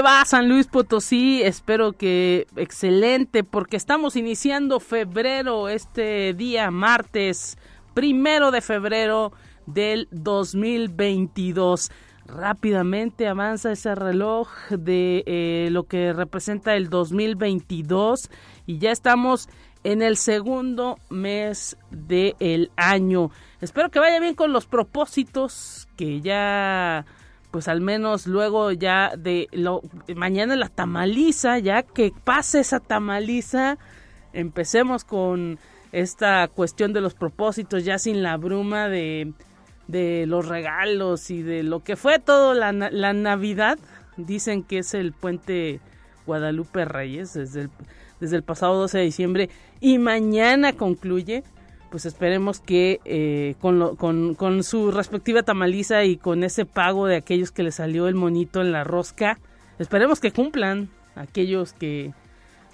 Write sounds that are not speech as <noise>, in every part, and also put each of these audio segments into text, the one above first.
Va a San Luis Potosí? Espero que excelente porque estamos iniciando febrero, este día martes primero de febrero del 2022. Rápidamente avanza ese reloj de eh, lo que representa el 2022 y ya estamos en el segundo mes del año. Espero que vaya bien con los propósitos que ya pues al menos luego ya de lo mañana la tamaliza, ya que pase esa tamaliza, empecemos con esta cuestión de los propósitos ya sin la bruma de, de los regalos y de lo que fue todo la, la Navidad. Dicen que es el puente Guadalupe Reyes desde el, desde el pasado 12 de diciembre y mañana concluye pues esperemos que eh, con, con, su respectiva tamaliza y con ese pago de aquellos que le salió el monito en la rosca, esperemos que cumplan aquellos que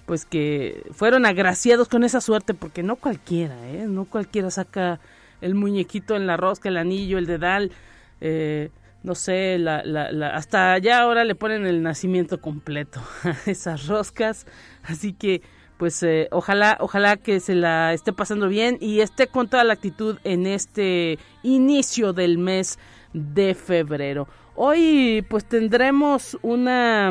pues que fueron agraciados con esa suerte porque no cualquiera, ¿eh? no cualquiera saca el muñequito en la rosca, el anillo, el dedal, eh, no sé, la, la, hasta ya ahora le ponen el nacimiento completo <laughs> a esas roscas, así que pues eh, ojalá, ojalá que se la esté pasando bien y esté con toda la actitud en este inicio del mes de febrero. Hoy pues tendremos una,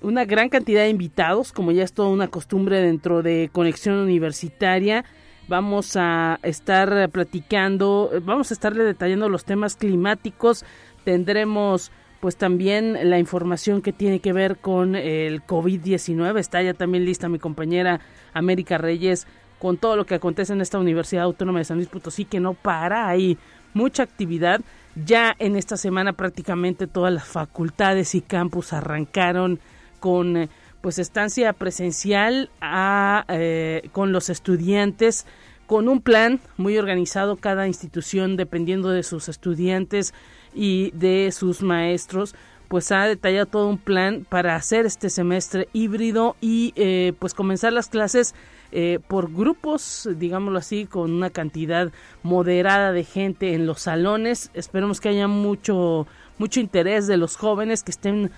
una gran cantidad de invitados, como ya es toda una costumbre dentro de Conexión Universitaria. Vamos a estar platicando, vamos a estarle detallando los temas climáticos. Tendremos pues también la información que tiene que ver con el COVID-19. Está ya también lista mi compañera América Reyes con todo lo que acontece en esta Universidad Autónoma de San Luis Potosí, que no para, hay mucha actividad. Ya en esta semana prácticamente todas las facultades y campus arrancaron con pues estancia presencial a, eh, con los estudiantes con un plan muy organizado cada institución dependiendo de sus estudiantes y de sus maestros pues ha detallado todo un plan para hacer este semestre híbrido y eh, pues comenzar las clases eh, por grupos, digámoslo así, con una cantidad moderada de gente en los salones. Esperemos que haya mucho, mucho interés de los jóvenes que estén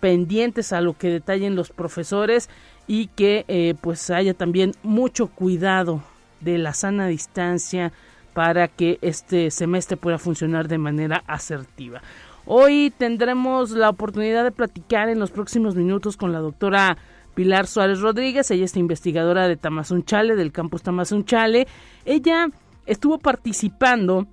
pendientes a lo que detallen los profesores y que eh, pues haya también mucho cuidado de la sana distancia, para que este semestre pueda funcionar de manera asertiva. Hoy tendremos la oportunidad de platicar en los próximos minutos con la doctora Pilar Suárez Rodríguez, ella es investigadora de Tamazunchale, del campus Tamazunchale. Ella estuvo participando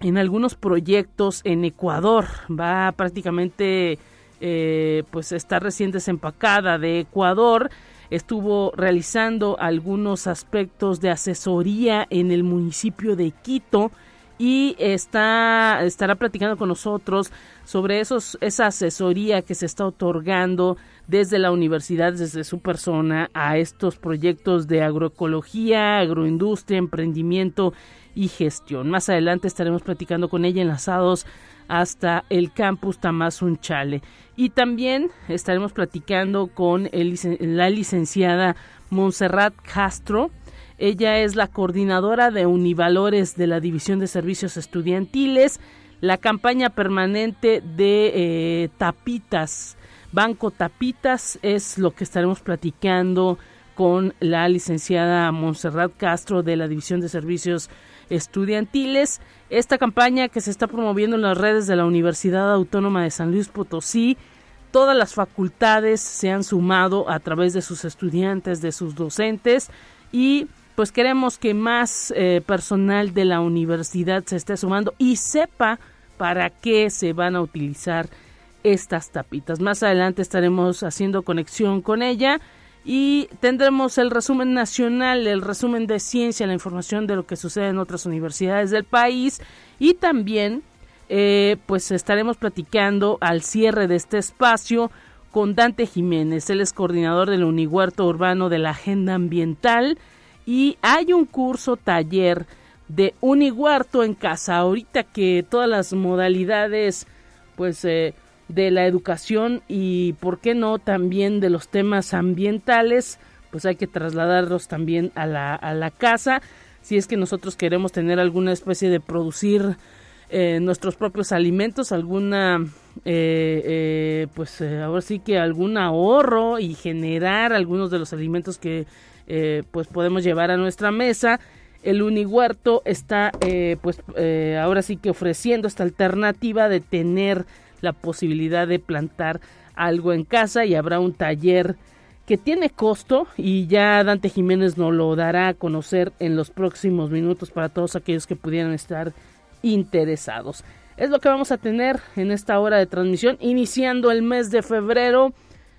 en algunos proyectos en Ecuador, va prácticamente eh, pues está recién desempacada de Ecuador estuvo realizando algunos aspectos de asesoría en el municipio de Quito y está estará platicando con nosotros sobre esos esa asesoría que se está otorgando desde la universidad desde su persona a estos proyectos de agroecología, agroindustria, emprendimiento y gestión. Más adelante estaremos platicando con ella enlazados hasta el campus Tamazunchale. Y también estaremos platicando con la licenciada Montserrat Castro. Ella es la coordinadora de Univalores de la División de Servicios Estudiantiles, la campaña permanente de eh, Tapitas. Banco Tapitas es lo que estaremos platicando con la licenciada Montserrat Castro de la División de Servicios Estudiantiles. Esta campaña que se está promoviendo en las redes de la Universidad Autónoma de San Luis Potosí, todas las facultades se han sumado a través de sus estudiantes, de sus docentes y pues queremos que más eh, personal de la universidad se esté sumando y sepa para qué se van a utilizar estas tapitas. Más adelante estaremos haciendo conexión con ella y tendremos el resumen nacional, el resumen de ciencia, la información de lo que sucede en otras universidades del país. Y también eh, pues estaremos platicando al cierre de este espacio con Dante Jiménez, él es coordinador del Unihuerto Urbano de la Agenda Ambiental. Y hay un curso taller de Unihuerto en casa. Ahorita que todas las modalidades, pues, eh, de la educación y, ¿por qué no?, también de los temas ambientales, pues hay que trasladarlos también a la, a la casa. Si es que nosotros queremos tener alguna especie de producir eh, nuestros propios alimentos, alguna, eh, eh, pues ahora sí que algún ahorro y generar algunos de los alimentos que pues podemos llevar a nuestra mesa. El Unihuerto está pues ahora sí que ofreciendo esta alternativa de tener la posibilidad de plantar algo en casa y habrá un taller que tiene costo y ya Dante Jiménez nos lo dará a conocer en los próximos minutos para todos aquellos que pudieran estar interesados. Es lo que vamos a tener en esta hora de transmisión, iniciando el mes de febrero.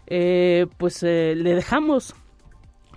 Eh, pues eh, le dejamos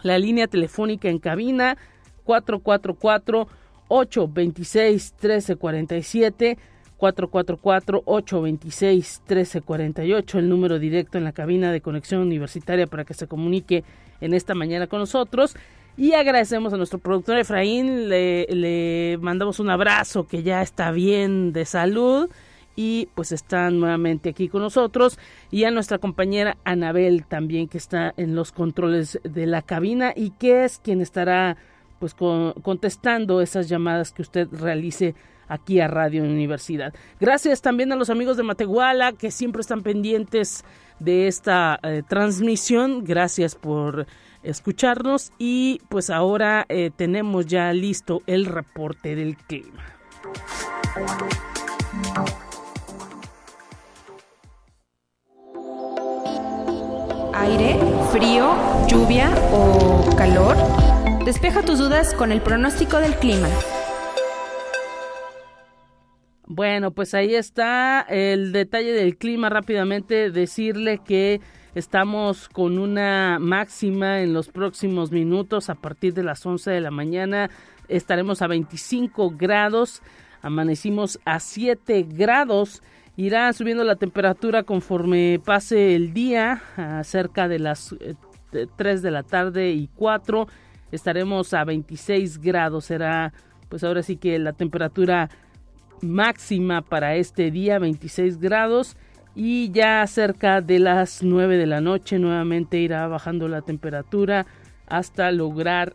la línea telefónica en cabina 444 826 1347 444-826-1348, el número directo en la cabina de conexión universitaria para que se comunique en esta mañana con nosotros. Y agradecemos a nuestro productor Efraín, le, le mandamos un abrazo que ya está bien de salud y pues está nuevamente aquí con nosotros y a nuestra compañera Anabel también que está en los controles de la cabina y que es quien estará pues contestando esas llamadas que usted realice aquí a Radio Universidad. Gracias también a los amigos de Matehuala que siempre están pendientes de esta eh, transmisión. Gracias por escucharnos y pues ahora eh, tenemos ya listo el reporte del clima. Aire, frío, lluvia o calor. Despeja tus dudas con el pronóstico del clima. Bueno, pues ahí está el detalle del clima. Rápidamente decirle que estamos con una máxima en los próximos minutos a partir de las 11 de la mañana. Estaremos a 25 grados. Amanecimos a 7 grados. Irá subiendo la temperatura conforme pase el día, cerca de las 3 eh, de la tarde y 4. Estaremos a 26 grados. Será, pues ahora sí que la temperatura máxima para este día 26 grados y ya cerca de las 9 de la noche nuevamente irá bajando la temperatura hasta lograr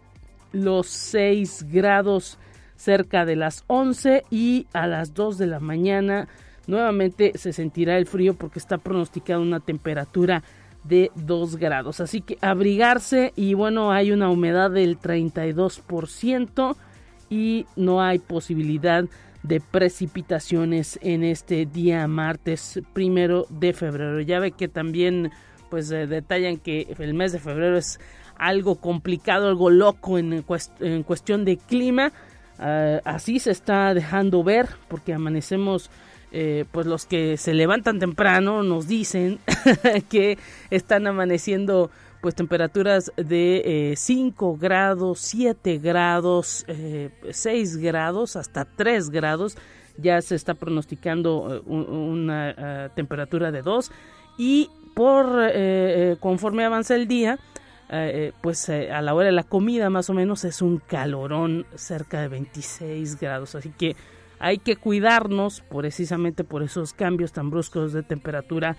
los 6 grados cerca de las 11 y a las 2 de la mañana nuevamente se sentirá el frío porque está pronosticada una temperatura de 2 grados. Así que abrigarse y bueno, hay una humedad del 32% y no hay posibilidad de precipitaciones en este día martes primero de febrero. Ya ve que también pues eh, detallan que el mes de febrero es algo complicado, algo loco en, en cuestión de clima. Ah, así se está dejando ver porque amanecemos eh, pues los que se levantan temprano nos dicen <laughs> que están amaneciendo pues temperaturas de 5 eh, grados, 7 grados, eh, 6 grados, hasta 3 grados. Ya se está pronosticando eh, una eh, temperatura de 2 y por conforme avanza el día, pues a la hora de la comida más o menos es un calorón cerca de 26 grados. Así que hay que cuidarnos precisamente por esos cambios tan bruscos de temperatura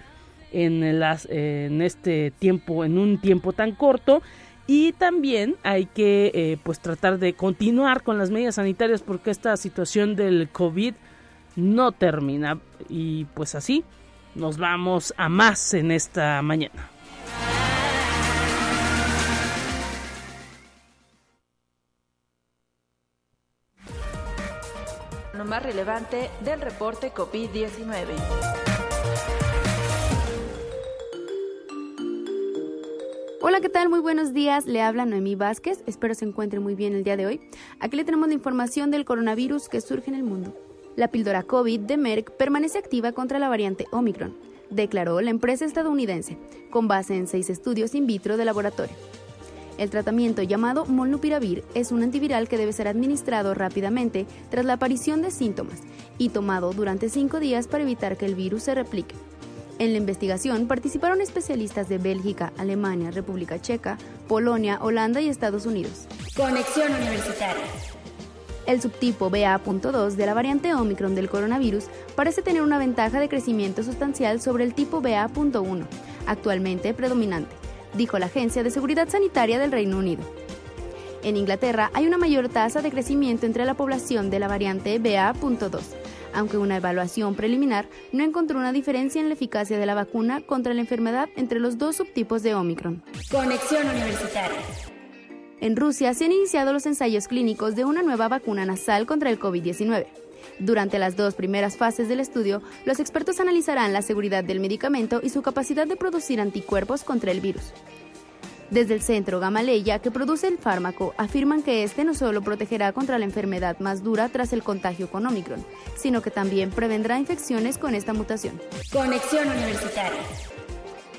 en, las, en este tiempo, en un tiempo tan corto. Y también hay que eh, pues tratar de continuar con las medidas sanitarias porque esta situación del COVID no termina. Y pues así nos vamos a más en esta mañana. Lo más relevante del reporte COVID-19. Hola, ¿qué tal? Muy buenos días. Le habla Noemí Vázquez. Espero se encuentre muy bien el día de hoy. Aquí le tenemos la información del coronavirus que surge en el mundo. La píldora COVID de Merck permanece activa contra la variante Omicron, declaró la empresa estadounidense, con base en seis estudios in vitro de laboratorio. El tratamiento llamado molnupiravir es un antiviral que debe ser administrado rápidamente tras la aparición de síntomas y tomado durante cinco días para evitar que el virus se replique. En la investigación participaron especialistas de Bélgica, Alemania, República Checa, Polonia, Holanda y Estados Unidos. Conexión Universitaria. El subtipo BA.2 de la variante Omicron del coronavirus parece tener una ventaja de crecimiento sustancial sobre el tipo BA.1, actualmente predominante, dijo la Agencia de Seguridad Sanitaria del Reino Unido. En Inglaterra hay una mayor tasa de crecimiento entre la población de la variante BA.2, aunque una evaluación preliminar no encontró una diferencia en la eficacia de la vacuna contra la enfermedad entre los dos subtipos de Omicron. Conexión Universitaria. En Rusia se han iniciado los ensayos clínicos de una nueva vacuna nasal contra el COVID-19. Durante las dos primeras fases del estudio, los expertos analizarán la seguridad del medicamento y su capacidad de producir anticuerpos contra el virus. Desde el centro Gamaleya, que produce el fármaco, afirman que este no solo protegerá contra la enfermedad más dura tras el contagio con Omicron, sino que también prevendrá infecciones con esta mutación. Conexión Universitaria.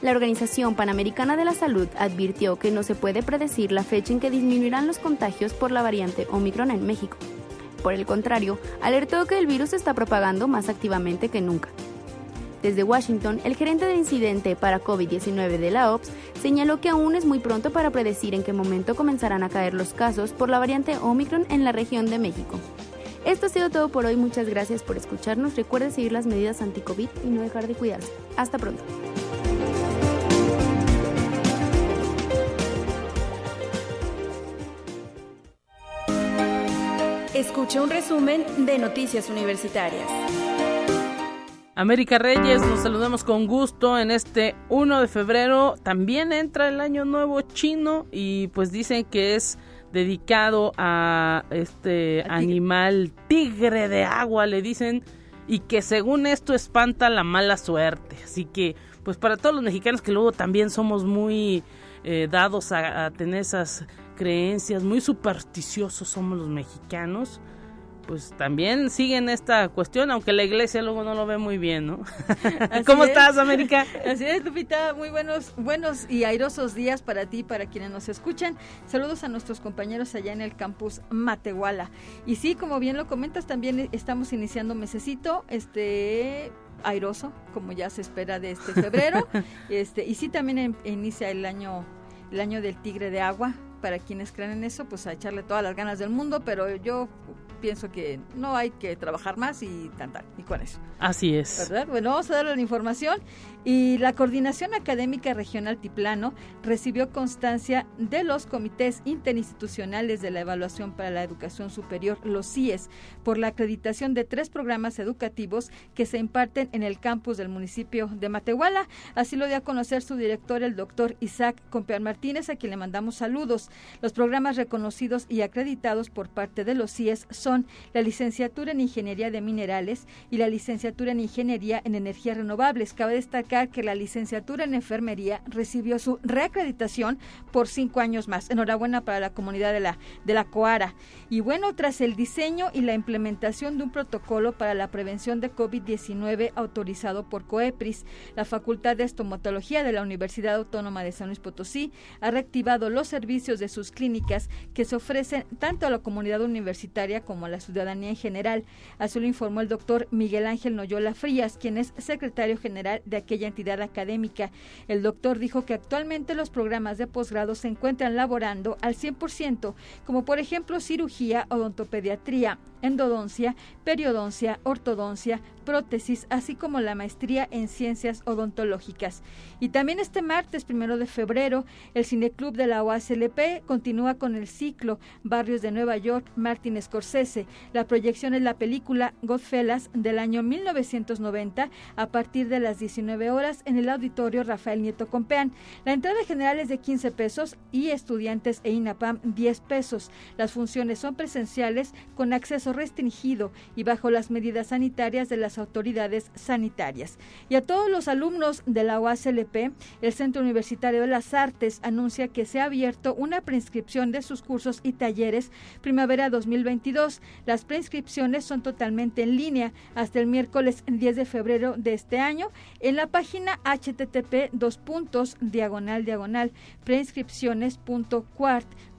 La Organización Panamericana de la Salud advirtió que no se puede predecir la fecha en que disminuirán los contagios por la variante Omicron en México. Por el contrario, alertó que el virus se está propagando más activamente que nunca. Desde Washington, el gerente del incidente para COVID-19 de la OPS señaló que aún es muy pronto para predecir en qué momento comenzarán a caer los casos por la variante Omicron en la región de México. Esto ha sido todo por hoy, muchas gracias por escucharnos. Recuerde seguir las medidas anti-COVID y no dejar de cuidarse. Hasta pronto. Escucha un resumen de Noticias Universitarias. América Reyes, nos saludamos con gusto en este 1 de febrero. También entra el año nuevo chino y pues dicen que es dedicado a este animal tigre de agua, le dicen, y que según esto espanta la mala suerte. Así que pues para todos los mexicanos que luego también somos muy eh, dados a, a tener esas creencias, muy supersticiosos somos los mexicanos, pues también siguen esta cuestión, aunque la iglesia luego no lo ve muy bien, ¿no? <laughs> ¿Cómo estás, América? Así es, Lupita, muy buenos, buenos y airosos días para ti, para quienes nos escuchan. Saludos a nuestros compañeros allá en el campus Matehuala. Y sí, como bien lo comentas, también estamos iniciando mesecito, este airoso, como ya se espera de este febrero. <laughs> este, y sí también inicia el año, el año del tigre de agua. Para quienes creen en eso, pues a echarle todas las ganas del mundo, pero yo pienso que no hay que trabajar más y tan tal, y con eso. Así es. ¿Verdad? Bueno, vamos a darle la información. Y la Coordinación Académica Regional Tiplano recibió constancia de los comités interinstitucionales de la evaluación para la educación superior, los CIES, por la acreditación de tres programas educativos que se imparten en el campus del municipio de Matehuala. Así lo dio a conocer su director, el doctor Isaac Compeán Martínez, a quien le mandamos saludos. Los programas reconocidos y acreditados por parte de los CIES son la licenciatura en Ingeniería de Minerales y la licenciatura en Ingeniería en Energías Renovables. Cabe destacar que la licenciatura en enfermería recibió su reacreditación por cinco años más. Enhorabuena para la comunidad de la, de la Coara. Y bueno, tras el diseño y la implementación de un protocolo para la prevención de COVID-19 autorizado por COEPRIS, la Facultad de Estomatología de la Universidad Autónoma de San Luis Potosí ha reactivado los servicios de sus clínicas que se ofrecen tanto a la comunidad universitaria como a la ciudadanía en general. Así lo informó el doctor Miguel Ángel Noyola Frías, quien es secretario general de aquella entidad académica. El doctor dijo que actualmente los programas de posgrado se encuentran laborando al 100%, como por ejemplo cirugía, odontopediatría, endodoncia, periodoncia, ortodoncia, prótesis, así como la maestría en ciencias odontológicas. Y también este martes, primero de febrero, el Cineclub de la OASLP continúa con el ciclo Barrios de Nueva York, Martin Scorsese. La proyección es la película Godfellas del año 1990 a partir de las 19 horas en el auditorio Rafael Nieto Compeán. La entrada general es de 15 pesos y estudiantes e INAPAM 10 pesos. Las funciones son presenciales con acceso restringido y bajo las medidas sanitarias de las autoridades sanitarias. Y a todos los alumnos de la UASLP, el Centro Universitario de las Artes anuncia que se ha abierto una preinscripción de sus cursos y talleres primavera 2022 2022. Las preinscripciones son totalmente en línea hasta el miércoles 10 de febrero de este año en la página http dos puntos diagonal diagonal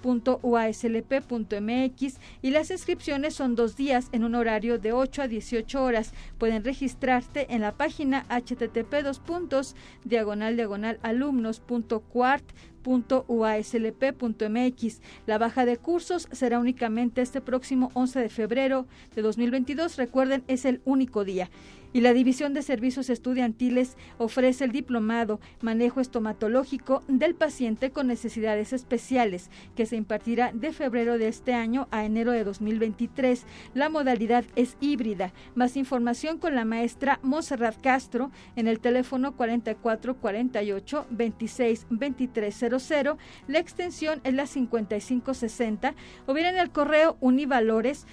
.uaslp.mx y las inscripciones son dos días en un horario de 8 a 18 horas. Pueden registrarte en la página http dos puntos diagonal diagonal alumnos.quart.uaslp.mx. La baja de cursos será únicamente este próximo 11 de febrero de 2022. Recuerden, es el único día y la División de Servicios Estudiantiles ofrece el diplomado Manejo Estomatológico del Paciente con Necesidades Especiales, que se impartirá de febrero de este año a enero de 2023. La modalidad es híbrida. Más información con la maestra Monserrat Castro en el teléfono 4448 26 2300. La extensión es la 5560 o bien en el correo univalores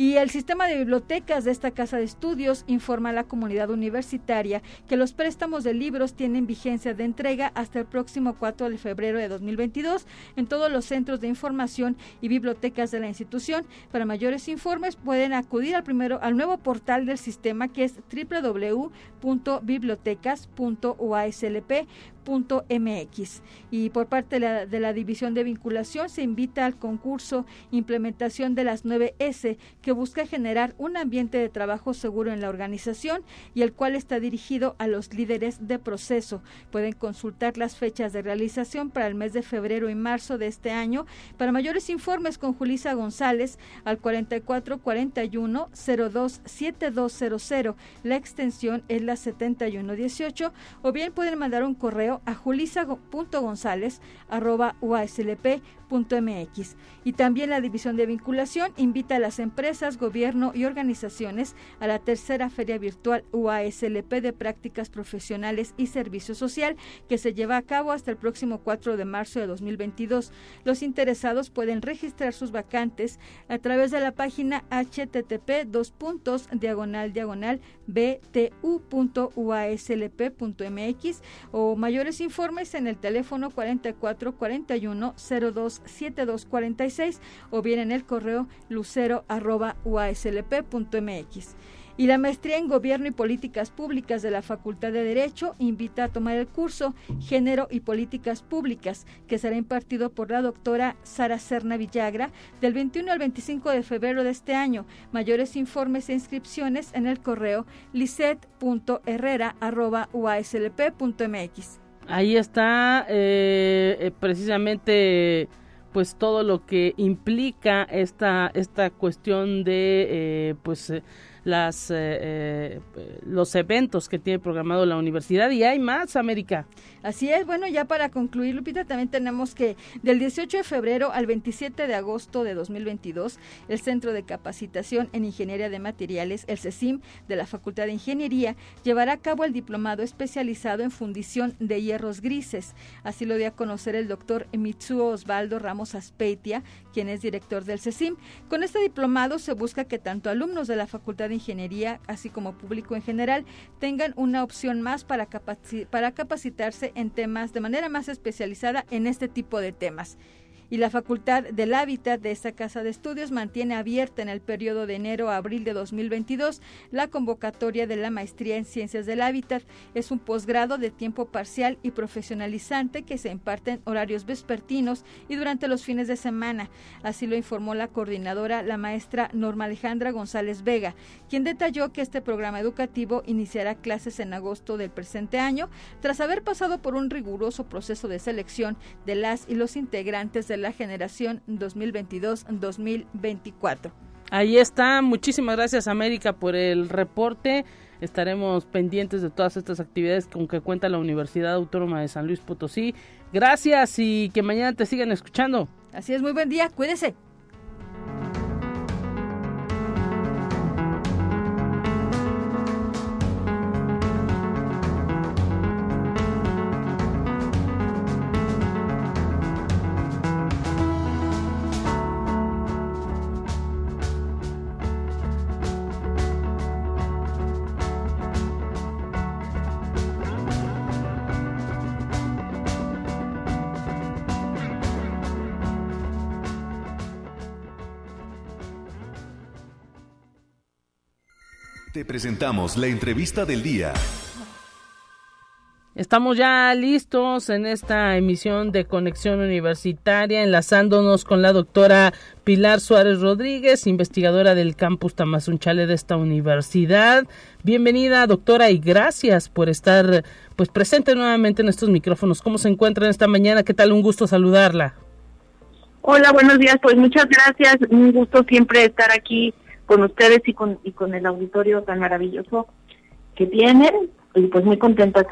y el sistema de bibliotecas de esta casa de estudios informa a la comunidad universitaria que los préstamos de libros tienen vigencia de entrega hasta el próximo 4 de febrero de 2022 en todos los centros de información y bibliotecas de la institución. Para mayores informes pueden acudir al primero al nuevo portal del sistema que es www.bibliotecas.uaslp mx y por parte de la, División de Vinculación se invita al concurso Implementación de las 9S que busca generar un ambiente de trabajo seguro en la organización y el cual está dirigido a los líderes de proceso. Pueden consultar las fechas de realización para el mes de febrero y marzo de este año. Para mayores informes con Julisa González al 4441 027200. La extensión es la 7118 o bien pueden mandar un correo a julisa.gonzález.uaslp.mx. Y también la División de Vinculación invita a las empresas, gobierno y organizaciones a la tercera Feria Virtual UASLP de Prácticas Profesionales y Servicio Social que se lleva a cabo hasta el próximo 4 de marzo de 2022. Los interesados pueden registrar sus vacantes a través de la página http dos puntos diagonal diagonal btu.uaslp.mx o mayores informes en el teléfono 4441 027246 o bien en el correo lucero@uaslp.mx y la maestría en Gobierno y Políticas Públicas de la Facultad de Derecho invita a tomar el curso Género y Políticas Públicas, que será impartido por la doctora Sara Serna Villagra del 21 al 25 de febrero de este año. Mayores informes e inscripciones en el correo liset.herrera.uaslp.mx. Ahí está eh, eh, precisamente pues todo lo que implica esta esta cuestión de eh, pues las, eh, eh, los eventos que tiene programado la universidad y hay más, América. Así es, bueno, ya para concluir, Lupita, también tenemos que del 18 de febrero al 27 de agosto de 2022, el Centro de Capacitación en Ingeniería de Materiales, el CECIM, de la Facultad de Ingeniería, llevará a cabo el diplomado especializado en fundición de hierros grises. Así lo dio a conocer el doctor Mitsuo Osvaldo Ramos Aspeitia, quien es director del CECIM. Con este diplomado se busca que tanto alumnos de la Facultad de Ingeniería, así como público en general, tengan una opción más para, para capacitarse en temas de manera más especializada en este tipo de temas y la Facultad del Hábitat de esta casa de estudios mantiene abierta en el periodo de enero a abril de 2022 la convocatoria de la maestría en Ciencias del Hábitat. Es un posgrado de tiempo parcial y profesionalizante que se imparte en horarios vespertinos y durante los fines de semana. Así lo informó la coordinadora, la maestra Norma Alejandra González Vega, quien detalló que este programa educativo iniciará clases en agosto del presente año, tras haber pasado por un riguroso proceso de selección de las y los integrantes de la generación 2022-2024. Ahí está. Muchísimas gracias América por el reporte. Estaremos pendientes de todas estas actividades con que cuenta la Universidad Autónoma de San Luis Potosí. Gracias y que mañana te sigan escuchando. Así es, muy buen día. Cuídese. Presentamos la entrevista del día. Estamos ya listos en esta emisión de Conexión Universitaria, enlazándonos con la doctora Pilar Suárez Rodríguez, investigadora del campus Tamazunchale de esta universidad. Bienvenida, doctora, y gracias por estar pues presente nuevamente en estos micrófonos. ¿Cómo se encuentran esta mañana? ¿Qué tal? Un gusto saludarla. Hola, buenos días. Pues muchas gracias. Un gusto siempre estar aquí con ustedes y con, y con el auditorio tan maravilloso que tienen. Y pues muy contenta,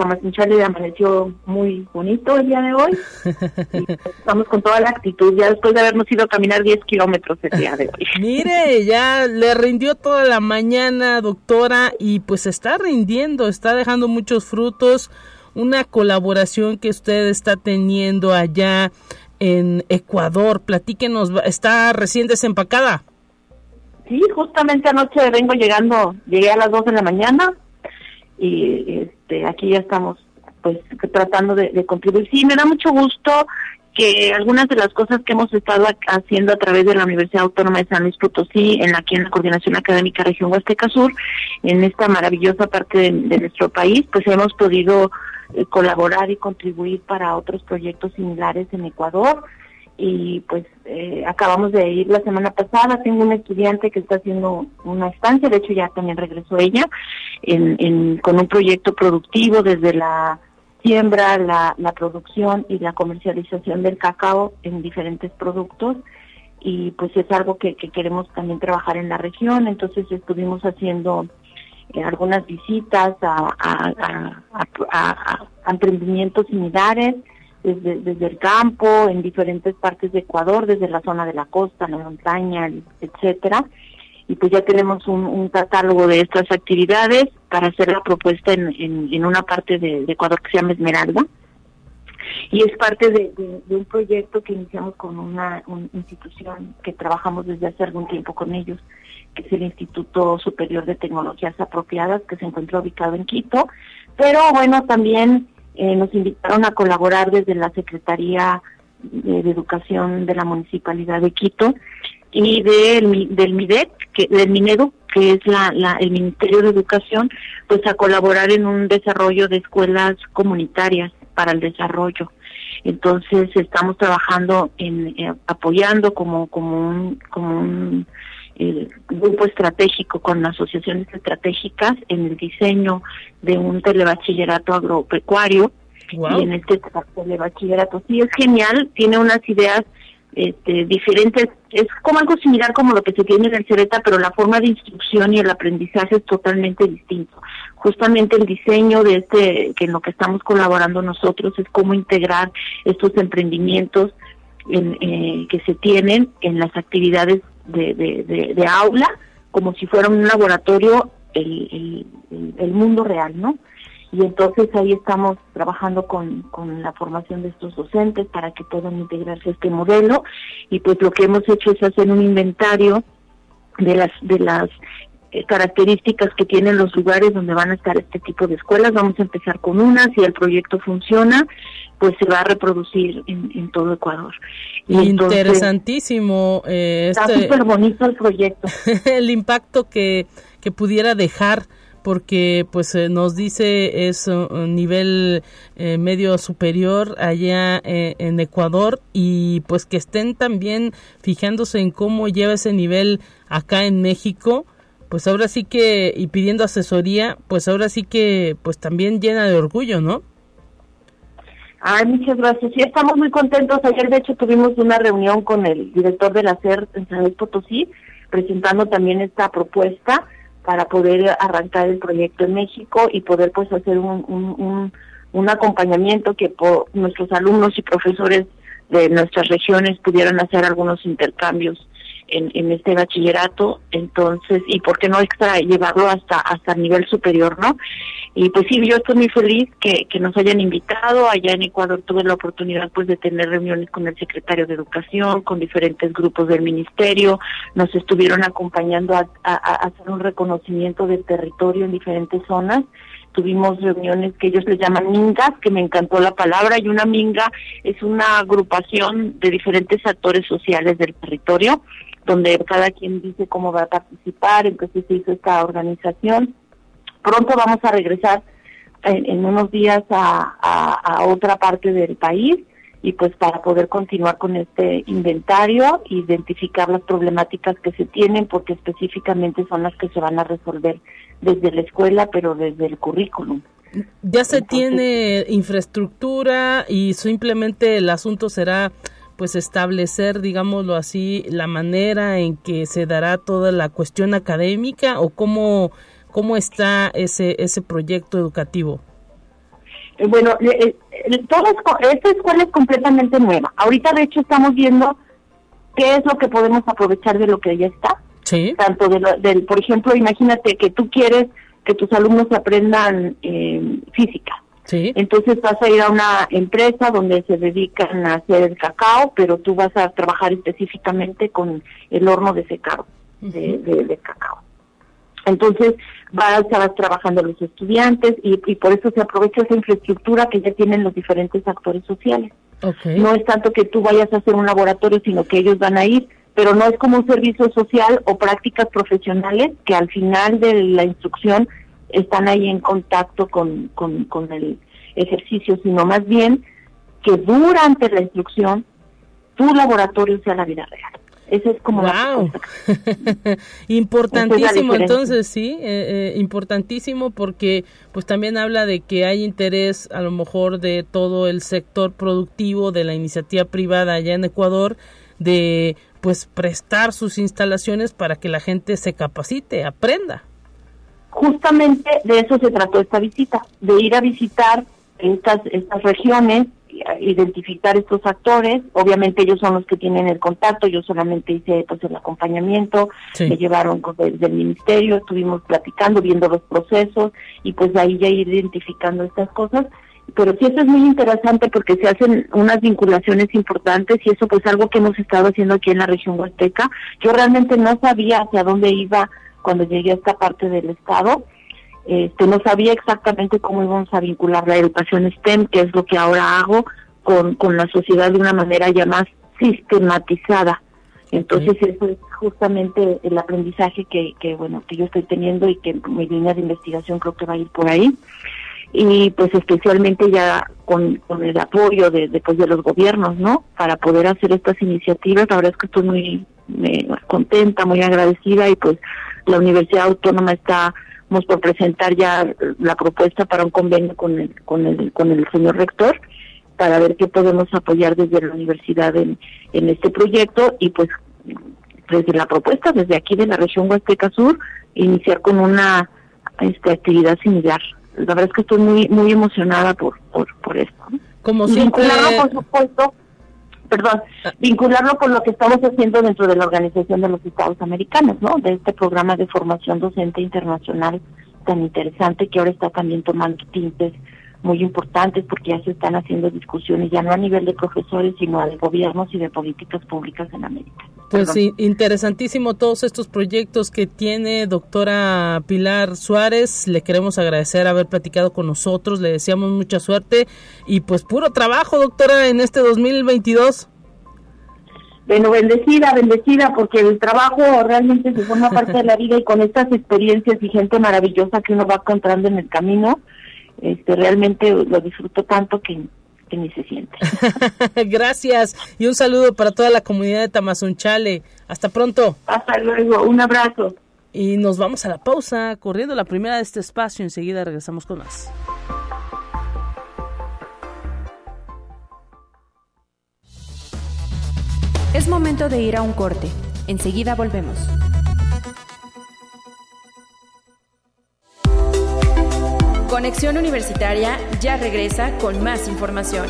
le amaneció muy bonito el día de hoy. <laughs> estamos con toda la actitud, ya después de habernos ido a caminar 10 kilómetros el día de hoy. <laughs> Mire, ya le rindió toda la mañana, doctora, y pues está rindiendo, está dejando muchos frutos. Una colaboración que usted está teniendo allá en Ecuador. Platíquenos, ¿está recién desempacada? Sí, justamente anoche vengo llegando, llegué a las 2 de la mañana y este, aquí ya estamos pues tratando de, contribuir. Sí, me da mucho gusto que algunas de las cosas que hemos estado haciendo a través de la Universidad Autónoma de San Luis Potosí, en aquí en la Coordinación Académica Región Huasteca Sur, en esta maravillosa parte de, nuestro país, pues hemos podido eh, colaborar y contribuir para otros proyectos similares en Ecuador y pues eh, acabamos de ir la semana pasada, tengo un estudiante que está haciendo una estancia, de hecho ya también regresó ella, en, con un proyecto productivo desde la siembra, la, la producción y la comercialización del cacao en diferentes productos. Y pues es algo que, queremos también trabajar en la región, entonces estuvimos haciendo eh, algunas visitas a, a, a, a emprendimientos similares, desde, desde el campo, en diferentes partes de Ecuador, desde la zona de la costa, la montaña, etcétera. Y pues ya tenemos un, catálogo de estas actividades para hacer la propuesta en, en, una parte de, Ecuador que se llama Esmeralda. Y es parte de, un proyecto que iniciamos con una, una institución que trabajamos desde hace algún tiempo con ellos, que es el Instituto Superior de Tecnologías Apropiadas, que se encuentra ubicado en Quito. Pero bueno, también eh, nos invitaron a colaborar desde la Secretaría de, Educación de la Municipalidad de Quito y del, del MIDET, que, del MINEDU, que es la, el Ministerio de Educación, pues a colaborar en un desarrollo de escuelas comunitarias para el desarrollo. Entonces estamos trabajando en eh, apoyando como como un como un el grupo estratégico con asociaciones estratégicas en el diseño de un telebachillerato agropecuario. Y en este telebachillerato. Sí es genial tiene unas ideas este, diferentes. Es como algo similar como lo que se tiene en el Cereta pero la forma de instrucción y el aprendizaje es totalmente distinto. Justamente el diseño de este que en lo que estamos colaborando nosotros es cómo integrar estos emprendimientos en, eh, que se tienen en las actividades de, de, aula como si fuera un laboratorio el, el, mundo real, ¿no? Y entonces ahí estamos trabajando con, con la formación de estos docentes para que puedan integrarse a este modelo y pues lo que hemos hecho es hacer un inventario de las de las eh, características que tienen los lugares donde van a estar este tipo de escuelas. Vamos a empezar con una, si el proyecto funciona, pues se va a reproducir en, todo Ecuador. Interesantísimo. Eh, está este súper bonito el proyecto. <laughs> el impacto que, que pudiera dejar porque pues eh, nos dice es un nivel eh, medio superior allá en Ecuador y pues que estén también fijándose en cómo lleva ese nivel acá en México pues ahora sí que y pidiendo asesoría pues ahora sí que pues también llena de orgullo no Ay, muchas gracias. Sí, estamos muy contentos. Ayer, de hecho, tuvimos una reunión con el director de la SER en San Luis Potosí, presentando también esta propuesta para poder arrancar el proyecto en México y poder pues hacer un, un, un, acompañamiento que nuestros alumnos y profesores de nuestras regiones pudieran hacer algunos intercambios en, en este bachillerato, entonces, y por qué no extra llevarlo hasta hasta el nivel superior, ¿no? Y pues sí, yo estoy muy feliz que, que nos hayan invitado. Allá en Ecuador tuve la oportunidad pues de tener reuniones con el secretario de Educación, con diferentes grupos del ministerio. Nos estuvieron acompañando a, a hacer un reconocimiento del territorio en diferentes zonas tuvimos reuniones que ellos les llaman mingas, que me encantó la palabra, y una minga es una agrupación de diferentes actores sociales del territorio donde cada quien dice cómo va a participar, entonces se hizo esta organización. Pronto vamos a regresar en, unos días a, otra parte del país y pues para poder continuar con este inventario, identificar las problemáticas que se tienen, porque específicamente son las que se van a resolver desde la escuela, pero desde el currículum. Ya se tiene infraestructura y simplemente el asunto será pues establecer, digámoslo así, la manera en que se dará toda la cuestión académica o cómo, cómo está ese, ese proyecto educativo. Eh, bueno, eh, eh, esta escuela es completamente nueva. Ahorita, de hecho, estamos viendo qué es lo que podemos aprovechar de lo que ya está. Sí. Tanto de del, por ejemplo, imagínate que tú quieres que tus alumnos aprendan física. Sí. Entonces vas a ir a una empresa donde se dedican a hacer el cacao, pero tú vas a trabajar específicamente con el horno de secado de cacao. Entonces, va, estar trabajando los estudiantes y, por eso se aprovecha esa infraestructura que ya tienen los diferentes actores sociales. No es tanto que tú vayas a hacer un laboratorio, sino que ellos van a ir, pero no es como un servicio social o prácticas profesionales que al final de la instrucción están ahí en contacto con, con, con el ejercicio, sino más bien que durante la instrucción tu laboratorio sea la vida real. Eso es como wow. <laughs> importantísimo entonces sí eh, eh, importantísimo porque pues también habla de que hay interés a lo mejor de todo el sector productivo de la iniciativa privada allá en Ecuador de pues prestar sus instalaciones para que la gente se capacite aprenda justamente de eso se trató esta visita de ir a visitar estas estas regiones identificar estos actores. Obviamente ellos son los que tienen el contacto, yo solamente hice pues el acompañamiento, me llevaron del, ministerio, estuvimos platicando, viendo los procesos y pues ahí ya ir identificando estas cosas. Pero sí eso es muy interesante porque se hacen unas vinculaciones importantes y eso pues algo que hemos estado haciendo aquí en la región huasteca. Yo realmente no sabía hacia dónde iba cuando llegué a esta parte del estado este, no sabía exactamente cómo íbamos a vincular la educación STEM, que es lo que ahora hago, con, con la sociedad de una manera ya más sistematizada. Entonces eso es justamente el aprendizaje que, que, bueno, que yo estoy teniendo y que mi línea de investigación creo que va a ir por ahí. Y pues especialmente ya con, con el apoyo de, de, pues, de los gobiernos, ¿no? Para poder hacer estas iniciativas. La verdad es que estoy muy contenta, muy agradecida y pues la Universidad Autónoma está por presentar ya la propuesta para un convenio con el, con el, con el señor rector para ver qué podemos apoyar desde la universidad en, en este proyecto y pues desde la propuesta, desde aquí de la región Huasteca Sur, iniciar con una este, actividad similar. La verdad es que estoy muy muy emocionada por, por, por esto. Como siempre... por supuesto, perdón, vincularlo con lo que estamos haciendo dentro de la Organización de los Estados Americanos, ¿no? De este programa de formación docente internacional tan interesante que ahora está también tomando tintes muy importantes porque ya se están haciendo discusiones ya no a nivel de profesores sino de gobiernos y de políticas públicas en América. Pues sí, interesantísimo todos estos proyectos que tiene doctora Pilar Suárez. Le queremos agradecer haber platicado con nosotros, le deseamos mucha suerte y pues puro trabajo, doctora, en este 2022. Bueno, bendecida, bendecida, porque el trabajo realmente se forma parte de la vida y con estas experiencias y gente maravillosa que uno va encontrando en el camino, este, realmente lo disfruto tanto que, ni se siente. <laughs> Gracias y un saludo para toda la comunidad de Tamazunchale. Hasta pronto. Hasta luego, un abrazo. Y nos vamos a la pausa, corriendo la primera de este espacio. Enseguida regresamos con más. Es momento de ir a un corte. Enseguida volvemos. Conexión Universitaria ya regresa con más información.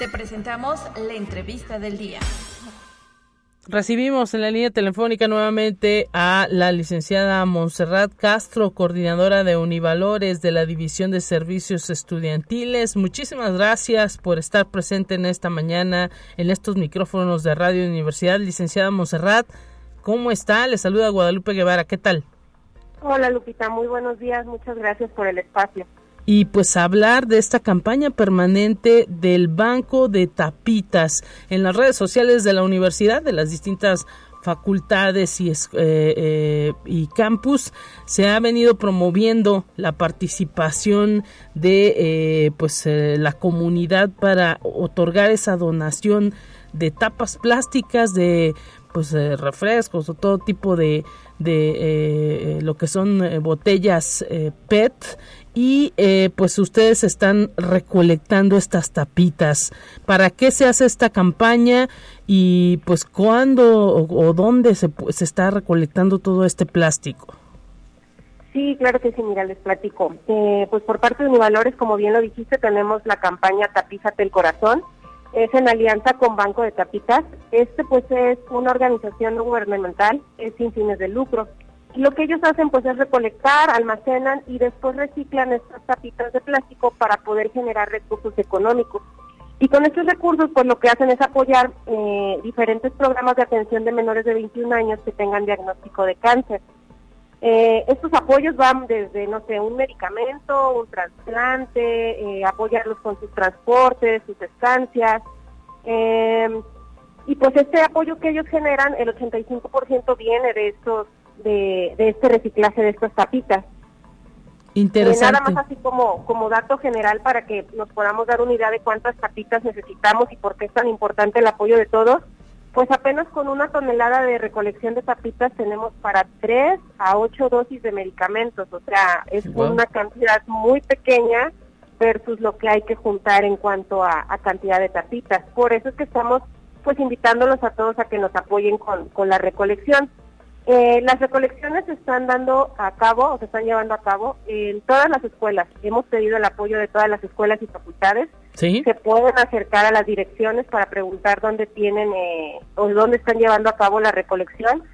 Te presentamos la entrevista del día. Recibimos en la línea telefónica nuevamente a la licenciada Montserrat Castro, coordinadora de Univalores de la División de Servicios Estudiantiles. Muchísimas gracias por estar presente en esta mañana en estos micrófonos de Radio Universidad. Licenciada Montserrat, ¿cómo está? Le saluda Guadalupe Guevara. ¿Qué tal? Hola Lupita, muy buenos días, muchas gracias por el espacio. y pues hablar de esta campaña permanente del Banco de Tapitas en las redes sociales de la universidad, de las distintas facultades y, eh, eh, y campus se ha venido promoviendo la participación de eh, pues la comunidad para otorgar esa donación de tapas plásticas de pues refrescos o todo tipo de, de lo que son botellas PET y eh, pues ustedes están recolectando estas tapitas. ¿Para qué se hace esta campaña y pues cuándo o, dónde se, se, está recolectando todo este plástico? Sí, claro que sí, mira, les platico. Eh, pues por parte de Univalores, como bien lo dijiste, tenemos la campaña Tapízate el Corazón. Es en alianza con Banco de Tapitas. Este pues es una organización gubernamental, es sin fines de lucro lo que ellos hacen pues es recolectar, almacenan y después reciclan estas tapitas de plástico para poder generar recursos económicos. Y con estos recursos pues lo que hacen es apoyar eh, diferentes programas de atención de menores de 21 años que tengan diagnóstico de cáncer. Eh, estos apoyos van desde, no sé, un medicamento, un trasplante, eh, apoyarlos con sus transportes, sus estancias. y pues este apoyo que ellos generan, el 85% viene de estos de, este reciclaje de estas tapitas. Interesante. Eh, nada más así como, como dato general para que nos podamos dar una idea de cuántas tapitas necesitamos y por qué es tan importante el apoyo de todos. Pues apenas con una tonelada de recolección de tapitas tenemos para 3 a 8 dosis de medicamentos. O sea, es una cantidad muy pequeña versus lo que hay que juntar en cuanto a, cantidad de tapitas. Por eso es que estamos pues invitándolos a todos a que nos apoyen con, con la recolección. Eh, las recolecciones se están dando a cabo o se están llevando a cabo en todas las escuelas. Hemos pedido el apoyo de todas las escuelas y facultades. ¿Sí? Se pueden acercar a las direcciones para preguntar dónde tienen eh, o dónde están llevando a cabo la recolección.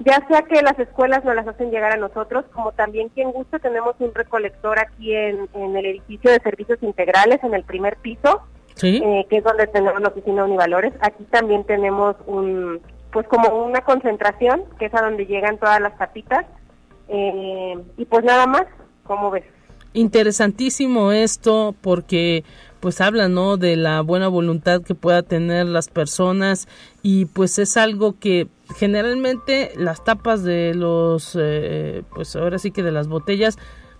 Ya sea que las escuelas no las hacen llegar a nosotros, como también quien gusta, tenemos un recolector aquí en, el edificio de servicios integrales, en el primer piso, eh, que es donde tenemos la oficina Univalores. Aquí también tenemos un, pues como una concentración, que es a donde llegan todas las tapitas. Eh, y pues nada más, ¿cómo ves? Interesantísimo esto porque pues habla no de la buena voluntad que pueda tener las personas y pues es algo que generalmente las tapas de los eh, pues ahora sí que de las botellas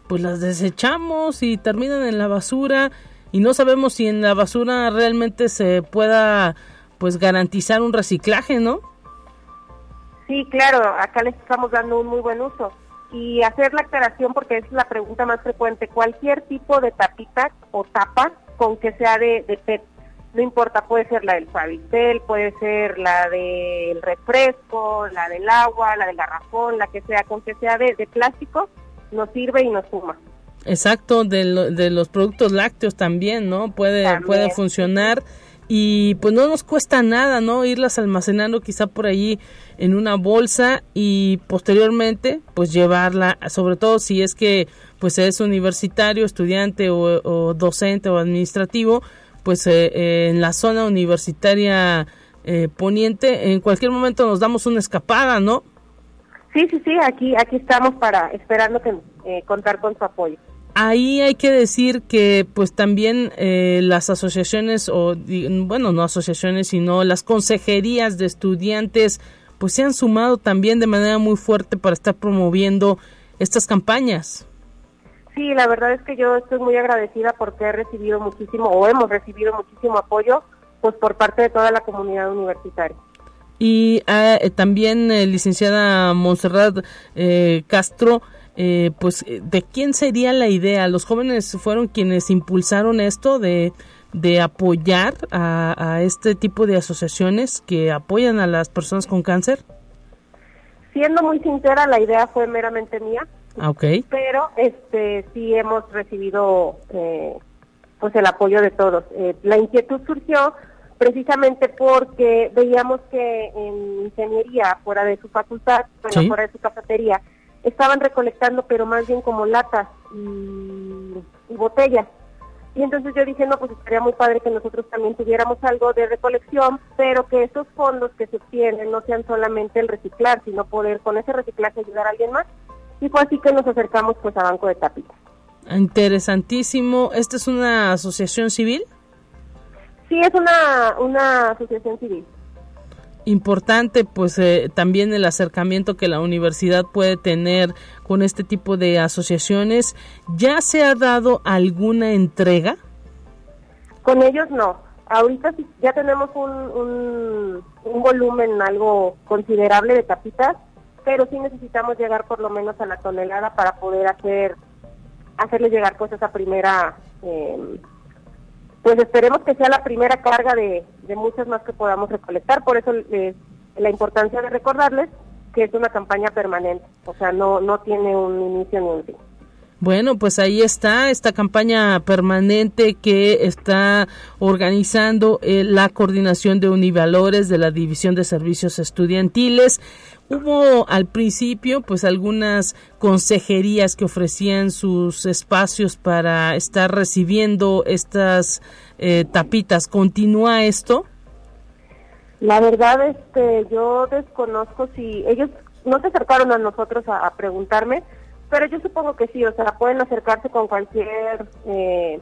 pues las desechamos y terminan en la basura y no sabemos si en la basura realmente se pueda pues garantizar un reciclaje, ¿no? Sí, claro, acá les estamos dando un muy buen uso. Y hacer la aclaración, porque es la pregunta más frecuente, cualquier tipo de tapita o tapa con que sea de, PET, no importa, puede ser la del Favitel, puede ser la del refresco, la del agua, la del garrafón, la que sea, con que sea de, plástico, nos sirve y nos suma. Exacto, de, de los productos lácteos también, ¿no? Puede, puede funcionar y pues no nos cuesta nada, ¿no? Irlas almacenando quizá por allí en una bolsa y posteriormente pues llevarla, sobre todo si es que pues es universitario, estudiante o, docente o administrativo, pues eh, eh, en la zona universitaria eh, poniente en cualquier momento nos damos una escapada, ¿no? Sí, sí, sí, aquí, aquí estamos para esperando que, contar con su apoyo ahí hay que decir que pues también eh, las asociaciones o bueno no asociaciones sino las consejerías de estudiantes pues se han sumado también de manera muy fuerte para estar promoviendo estas campañas. Sí, la verdad es que yo estoy muy agradecida porque he recibido muchísimo o hemos recibido muchísimo apoyo pues por parte de toda la comunidad universitaria. Y ah, eh, también eh, licenciada Montserrat Castro, eh, pues, eh, ¿de quién sería la idea? ¿Los jóvenes fueron quienes impulsaron esto de, de apoyar a, este tipo de asociaciones que apoyan a las personas con cáncer? Siendo muy sincera, la idea fue meramente mía. Ah, ok. Pero este sí hemos recibido eh, pues el apoyo de todos. la inquietud surgió precisamente porque veíamos que en ingeniería, fuera de su facultad, fuera de su cafetería, estaban recolectando, pero más bien como latas y, botellas. Y entonces yo dije, no, pues estaría muy padre que nosotros también tuviéramos algo de recolección, pero que esos fondos que se obtienen no sean solamente el reciclar, sino poder con ese reciclaje ayudar a alguien más. Y fue así que nos acercamos pues a Banco de Tapitas. Interesantísimo. ¿Esta es una asociación civil? Sí, es una, una asociación civil. Importante, pues eh, también el acercamiento que la universidad puede tener con este tipo de asociaciones. ¿Ya se ha dado alguna entrega? Con ellos no. Ahorita ya tenemos un, un, un volumen algo considerable de tapitas, pero sí necesitamos llegar por lo menos a la tonelada para poder hacer hacerle llegar pues esa primera eh, pues esperemos que sea la primera carga de, muchas más que podamos recolectar. Por eso eh, la importancia de recordarles que es una campaña permanente, o sea, no, no tiene un inicio ni un fin. Bueno, pues ahí está esta campaña permanente que está organizando eh, la coordinación de Univalores de la División de Servicios Estudiantiles. Hubo al principio pues algunas consejerías que ofrecían sus espacios para estar recibiendo estas eh, tapitas. ¿Continúa esto? La verdad, este, yo desconozco si ellos no se acercaron a nosotros a preguntarme, pero yo supongo que sí, o sea, pueden acercarse con cualquier eh,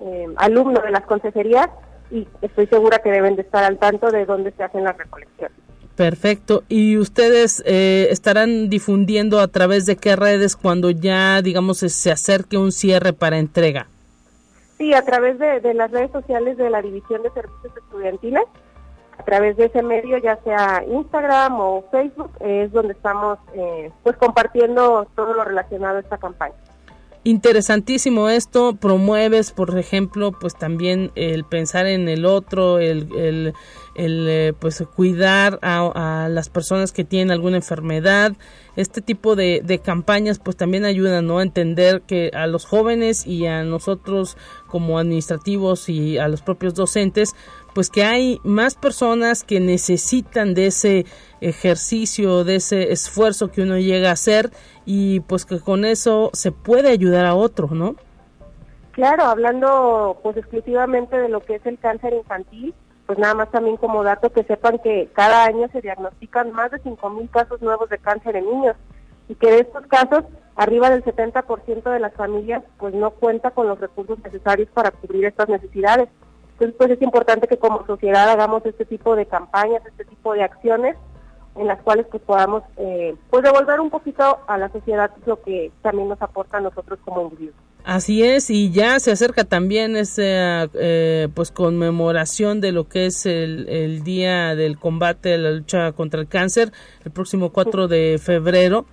eh, alumno de las consejerías y estoy segura que deben de estar al tanto de dónde se hacen las recolecciones. Perfecto. ¿Y ustedes eh, estarán difundiendo a través de qué redes cuando ya, digamos, se acerque un cierre para entrega? Sí, a través de, las redes sociales de la División de Servicios Estudiantiles a través de ese medio, ya sea Instagram o Facebook, es donde estamos eh, pues compartiendo todo lo relacionado a esta campaña. Interesantísimo esto, promueves, por ejemplo, pues también el pensar en el otro, el, el, eh, pues cuidar a, las personas que tienen alguna enfermedad. Este tipo de, de campañas pues también ayudan a entender que a los jóvenes y a nosotros como administrativos y a los propios docentes pues que hay más personas que necesitan de ese ejercicio, de ese esfuerzo que uno llega a hacer y pues que con eso se puede ayudar a otro, ¿no? Claro, hablando pues exclusivamente de lo que es el cáncer infantil, pues nada más también como dato que sepan que cada año se diagnostican más de 5.000 casos nuevos de cáncer en niños y que de estos casos arriba del 70% de las familias pues no cuenta con los recursos necesarios para cubrir estas necesidades. Entonces, pues es importante que como sociedad hagamos este tipo de campañas, este tipo de acciones en las cuales pues podamos eh, pues devolver un poquito a la sociedad lo que también nos aporta a nosotros como individuos. Así es, y ya se acerca también esa eh, pues conmemoración de lo que es el, el Día del Combate a la Lucha contra el Cáncer, el próximo 4 de febrero,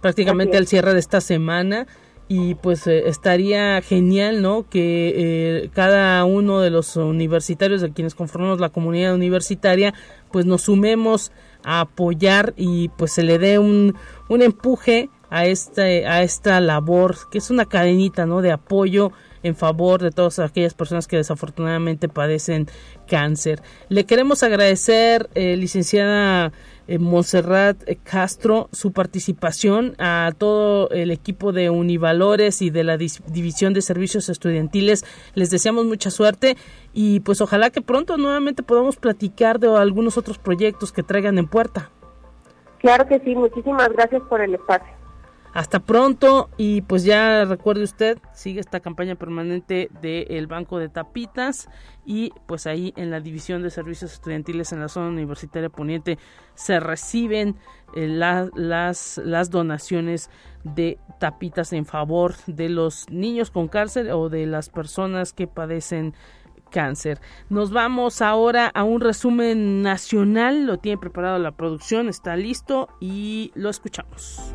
prácticamente al cierre de esta semana y pues eh, estaría genial, ¿no? Que eh, cada uno de los universitarios de quienes conformamos la comunidad universitaria, pues nos sumemos a apoyar y pues se le dé un, un empuje a este a esta labor que es una cadenita, ¿no? De apoyo en favor de todas aquellas personas que desafortunadamente padecen cáncer. Le queremos agradecer, eh, licenciada eh, Monserrat Castro, su participación, a todo el equipo de Univalores y de la División de Servicios Estudiantiles. Les deseamos mucha suerte y pues ojalá que pronto nuevamente podamos platicar de algunos otros proyectos que traigan en puerta. Claro que sí, muchísimas gracias por el espacio. Hasta pronto y pues ya recuerde usted, sigue esta campaña permanente del Banco de Tapitas y pues ahí en la División de Servicios Estudiantiles en la zona universitaria poniente se reciben eh, las, las donaciones de tapitas en favor de los niños con cáncer o de las personas que padecen cáncer. Nos vamos ahora a un resumen nacional, lo tiene preparado la producción, está listo y lo escuchamos.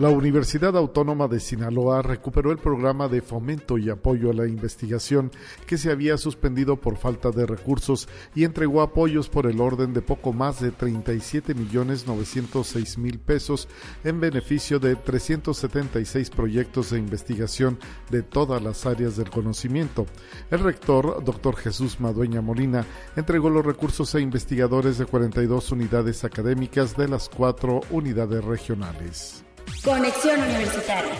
La Universidad Autónoma de Sinaloa recuperó el programa de fomento y apoyo a la investigación que se había suspendido por falta de recursos y entregó apoyos por el orden de poco más de 37 millones 906 mil pesos en beneficio de 376 proyectos de investigación de todas las áreas del conocimiento. El rector, doctor Jesús Madueña Molina, entregó los recursos a investigadores de 42 unidades académicas de las cuatro unidades regionales. Conexión Universitaria.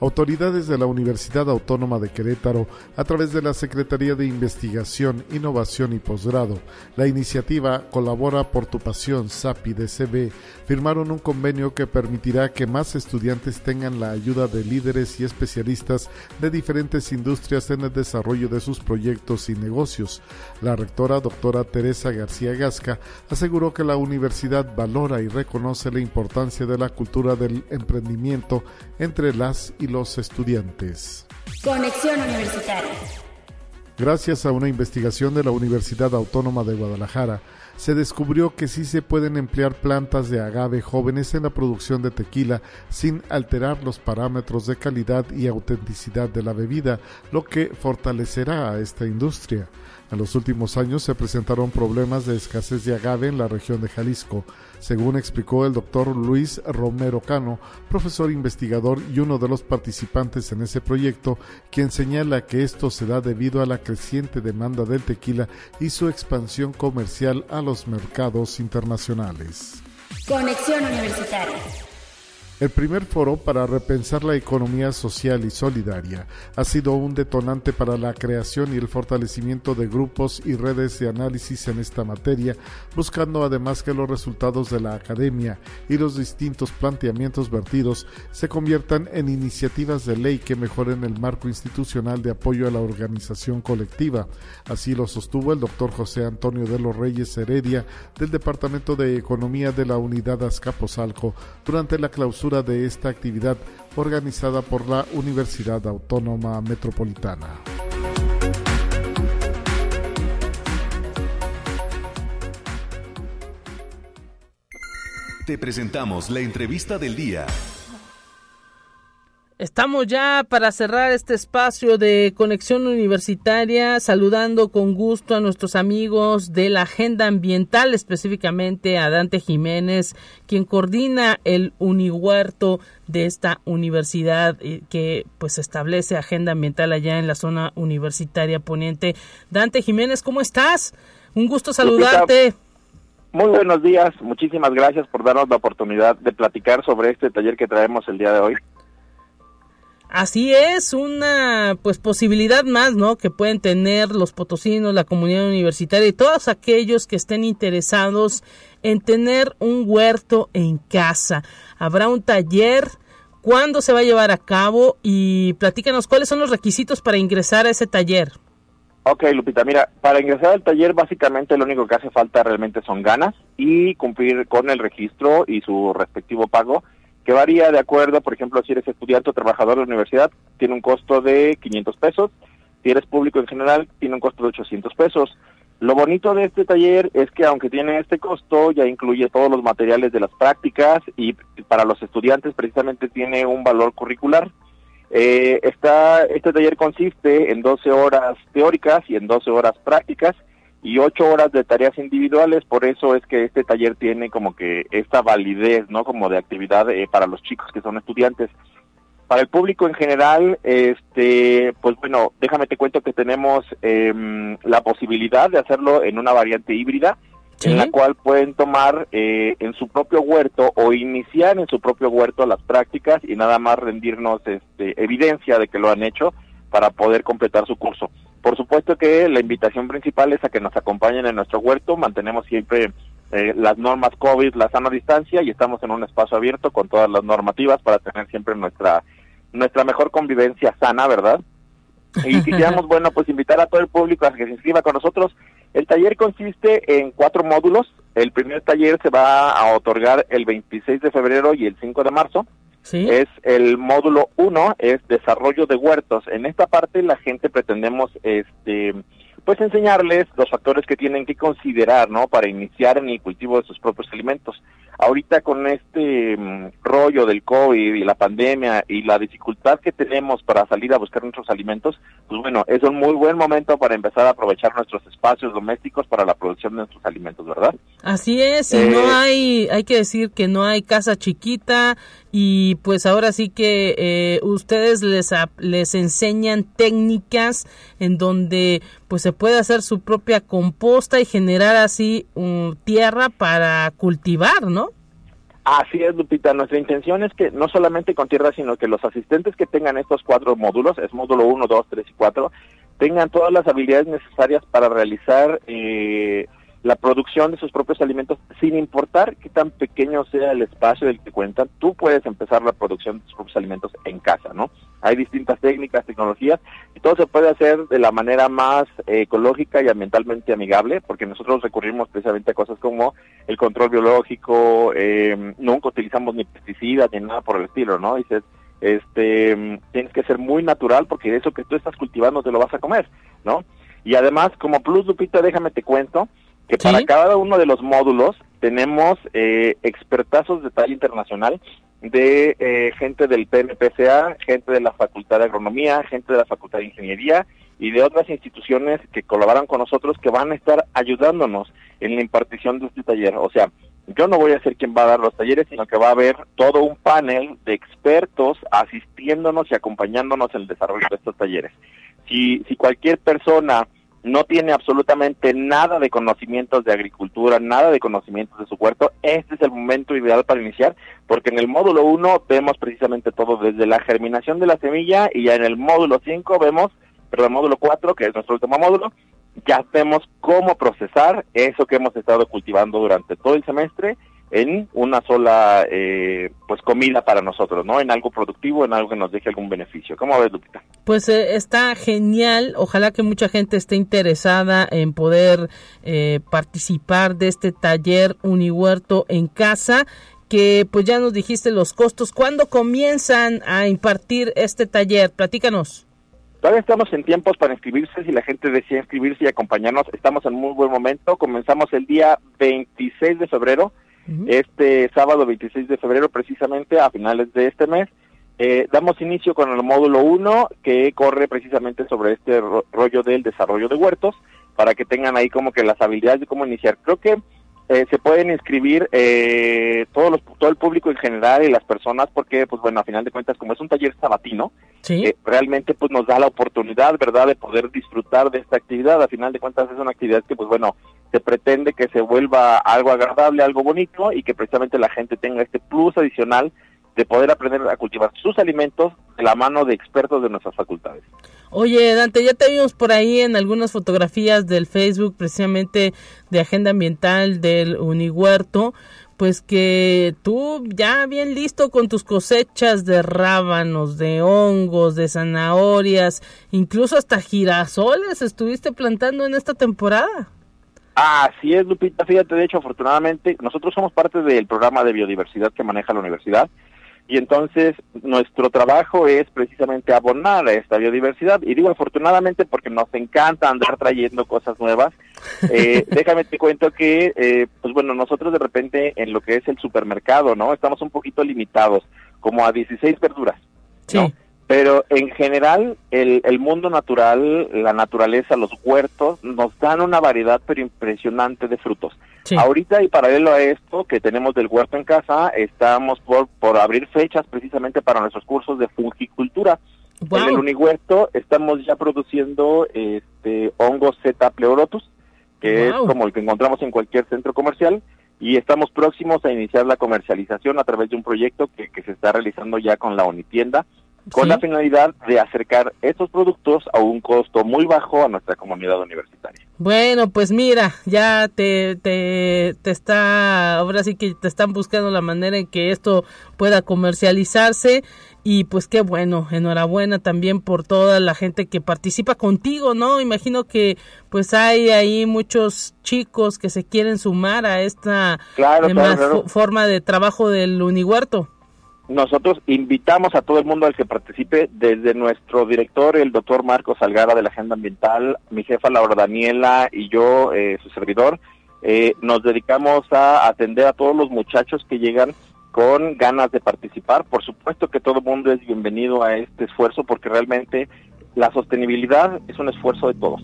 Autoridades de la Universidad Autónoma de Querétaro, a través de la Secretaría de Investigación, Innovación y Posgrado, la iniciativa Colabora por tu Pasión, SAPI DCB, firmaron un convenio que permitirá que más estudiantes tengan la ayuda de líderes y especialistas de diferentes industrias en el desarrollo de sus proyectos y negocios. La rectora, doctora Teresa García Gasca, aseguró que la universidad valora y reconoce la importancia de la cultura del emprendimiento entre las y los estudiantes. Conexión Universitaria. Gracias a una investigación de la Universidad Autónoma de Guadalajara, se descubrió que sí se pueden emplear plantas de agave jóvenes en la producción de tequila sin alterar los parámetros de calidad y autenticidad de la bebida, lo que fortalecerá a esta industria. En los últimos años se presentaron problemas de escasez de agave en la región de Jalisco, según explicó el doctor Luis Romero Cano, profesor investigador y uno de los participantes en ese proyecto, quien señala que esto se da debido a la creciente demanda del tequila y su expansión comercial a los mercados internacionales. Conexión Universitaria. El primer foro para repensar la economía social y solidaria ha sido un detonante para la creación y el fortalecimiento de grupos y redes de análisis en esta materia, buscando además que los resultados de la academia y los distintos planteamientos vertidos se conviertan en iniciativas de ley que mejoren el marco institucional de apoyo a la organización colectiva. Así lo sostuvo el doctor José Antonio de los Reyes Heredia del Departamento de Economía de la Unidad Azcapotzalco durante la clausura de esta actividad organizada por la Universidad Autónoma Metropolitana. Te presentamos la entrevista del día. Estamos ya para cerrar este espacio de conexión universitaria, saludando con gusto a nuestros amigos de la agenda ambiental, específicamente a Dante Jiménez, quien coordina el unihuerto de esta universidad eh, que pues establece agenda ambiental allá en la zona universitaria poniente. Dante Jiménez, ¿cómo estás? Un gusto saludarte. Muy buenos días, muchísimas gracias por darnos la oportunidad de platicar sobre este taller que traemos el día de hoy. Así es, una pues posibilidad más, ¿no? Que pueden tener los potosinos, la comunidad universitaria y todos aquellos que estén interesados en tener un huerto en casa. Habrá un taller, ¿cuándo se va a llevar a cabo? Y platícanos cuáles son los requisitos para ingresar a ese taller. Ok, Lupita, mira, para ingresar al taller básicamente lo único que hace falta realmente son ganas y cumplir con el registro y su respectivo pago que varía de acuerdo, por ejemplo, si eres estudiante o trabajador de la universidad, tiene un costo de 500 pesos, si eres público en general, tiene un costo de 800 pesos. Lo bonito de este taller es que aunque tiene este costo, ya incluye todos los materiales de las prácticas y para los estudiantes precisamente tiene un valor curricular. Eh, está, este taller consiste en 12 horas teóricas y en 12 horas prácticas y ocho horas de tareas individuales, por eso es que este taller tiene como que esta validez, ¿no? Como de actividad eh, para los chicos que son estudiantes. Para el público en general, este, pues bueno, déjame te cuento que tenemos eh, la posibilidad de hacerlo en una variante híbrida, en la cual pueden tomar eh, en su propio huerto o iniciar en su propio huerto las prácticas y nada más rendirnos este, evidencia de que lo han hecho para poder completar su curso. Por supuesto que la invitación principal es a que nos acompañen en nuestro huerto, mantenemos siempre eh, las normas COVID, la sana distancia y estamos en un espacio abierto con todas las normativas para tener siempre nuestra nuestra mejor convivencia sana, ¿verdad? Y <laughs> quisiéramos, bueno, pues invitar a todo el público a que se inscriba con nosotros. El taller consiste en cuatro módulos. El primer taller se va a otorgar el 26 de febrero y el 5 de marzo. Es el módulo 1, es desarrollo de huertos. En esta parte la gente pretendemos este pues enseñarles los factores que tienen que considerar, ¿no? Para iniciar en el cultivo de sus propios alimentos. Ahorita con este mm, rollo del COVID y la pandemia y la dificultad que tenemos para salir a buscar nuestros alimentos, pues bueno, es un muy buen momento para empezar a aprovechar nuestros espacios domésticos para la producción de nuestros alimentos, ¿verdad? Así es, y no eh, hay, hay que decir que no hay casa chiquita y pues ahora sí que eh, ustedes les, les enseñan técnicas en donde pues se puede hacer su propia composta y generar así tierra para cultivar, ¿no? Así es, Lupita. Nuestra intención es que no solamente con tierra, sino que los asistentes que tengan estos cuatro módulos, es módulo 1, 2, 3 y 4, tengan todas las habilidades necesarias para realizar eh, la producción de sus propios alimentos, sin importar qué tan pequeño sea el espacio del que cuentan, tú puedes empezar la producción de tus propios alimentos en casa, ¿no? Hay distintas técnicas, tecnologías, y todo se puede hacer de la manera más ecológica y ambientalmente amigable, porque nosotros recurrimos precisamente a cosas como el control biológico, eh, nunca utilizamos ni pesticidas ni nada por el estilo, ¿no? Dices, este, tienes que ser muy natural porque eso que tú estás cultivando te lo vas a comer, ¿no? Y además, como plus, Lupita, déjame te cuento, que para cada uno de los módulos tenemos eh, expertazos de talla internacional de eh, gente del PNPCA, gente de la Facultad de Agronomía, gente de la Facultad de Ingeniería y de otras instituciones que colaboran con nosotros que van a estar ayudándonos en la impartición de este taller. O sea, yo no voy a ser quien va a dar los talleres, sino que va a haber todo un panel de expertos asistiéndonos y acompañándonos en el desarrollo de estos talleres. Si, si cualquier persona no tiene absolutamente nada de conocimientos de agricultura, nada de conocimientos de su huerto, este es el momento ideal para iniciar, porque en el módulo 1 vemos precisamente todo desde la germinación de la semilla y ya en el módulo 5 vemos, perdón, módulo 4, que es nuestro último módulo, ya vemos cómo procesar eso que hemos estado cultivando durante todo el semestre en una sola eh, pues comida para nosotros, ¿no? En algo productivo, en algo que nos deje algún beneficio. ¿Cómo ves, Lupita? Pues eh, está genial. Ojalá que mucha gente esté interesada en poder eh, participar de este taller Unihuerto en casa que pues ya nos dijiste los costos. ¿Cuándo comienzan a impartir este taller? Platícanos. Todavía estamos en tiempos para inscribirse, si la gente desea inscribirse y acompañarnos, estamos en muy buen momento. Comenzamos el día 26 de febrero este sábado 26 de febrero, precisamente a finales de este mes, eh, damos inicio con el módulo 1 que corre precisamente sobre este rollo del desarrollo de huertos para que tengan ahí como que las habilidades de cómo iniciar. Creo que eh, se pueden inscribir eh, todos los, todo el público en general y las personas porque, pues bueno, a final de cuentas, como es un taller sabatino, eh, realmente pues nos da la oportunidad, ¿verdad?, de poder disfrutar de esta actividad. A final de cuentas es una actividad que, pues bueno, se pretende que se vuelva algo agradable, algo bonito y que precisamente la gente tenga este plus adicional de poder aprender a cultivar sus alimentos de la mano de expertos de nuestras facultades. Oye, Dante, ya te vimos por ahí en algunas fotografías del Facebook, precisamente de Agenda Ambiental del Unihuerto, pues que tú ya bien listo con tus cosechas de rábanos, de hongos, de zanahorias, incluso hasta girasoles estuviste plantando en esta temporada. Así es, Lupita. Fíjate, de hecho, afortunadamente, nosotros somos parte del programa de biodiversidad que maneja la universidad y entonces nuestro trabajo es precisamente abonar a esta biodiversidad. Y digo afortunadamente porque nos encanta andar trayendo cosas nuevas. <laughs> Eh, déjame te cuento que, eh, pues bueno, nosotros de repente en lo que es el supermercado, ¿no? Estamos un poquito limitados, como a 16 verduras. ¿no? Pero en general, el, el, mundo natural, la naturaleza, los huertos, nos dan una variedad pero impresionante de frutos. Ahorita y paralelo a esto que tenemos del huerto en casa, estamos por, por abrir fechas precisamente para nuestros cursos de fungicultura. En el unihuerto estamos ya produciendo este hongo Z pleurotus, que es como el que encontramos en cualquier centro comercial, y estamos próximos a iniciar la comercialización a través de un proyecto que, que se está realizando ya con la Unitienda con la finalidad de acercar estos productos a un costo muy bajo a nuestra comunidad universitaria. Bueno, pues mira, ya te, te, te está, ahora sí que te están buscando la manera en que esto pueda comercializarse y pues qué bueno, enhorabuena también por toda la gente que participa contigo, ¿no? Imagino que pues hay ahí muchos chicos que se quieren sumar a esta forma de trabajo del Unihuerto nosotros invitamos a todo el mundo al que participe, desde nuestro director, el doctor Marcos Salgara de la Agenda Ambiental, mi jefa Laura Daniela y yo, eh, su servidor, eh, nos dedicamos a atender a todos los muchachos que llegan con ganas de participar. Por supuesto que todo el mundo es bienvenido a este esfuerzo porque realmente la sostenibilidad es un esfuerzo de todos.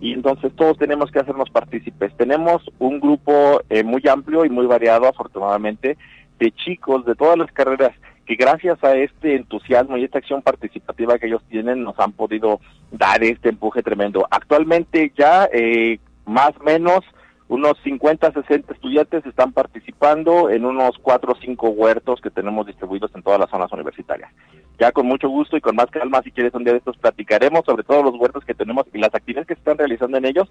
Y entonces todos tenemos que hacernos partícipes. Tenemos un grupo eh, muy amplio y muy variado, afortunadamente, de chicos de todas las carreras que gracias a este entusiasmo y esta acción participativa que ellos tienen nos han podido dar este empuje tremendo. Actualmente ya eh, más o menos unos 50, 60 estudiantes están participando en unos 4 o 5 huertos que tenemos distribuidos en todas las zonas universitarias. Ya con mucho gusto y con más calma, si quieres un día de estos platicaremos sobre todos los huertos que tenemos y las actividades que se están realizando en ellos,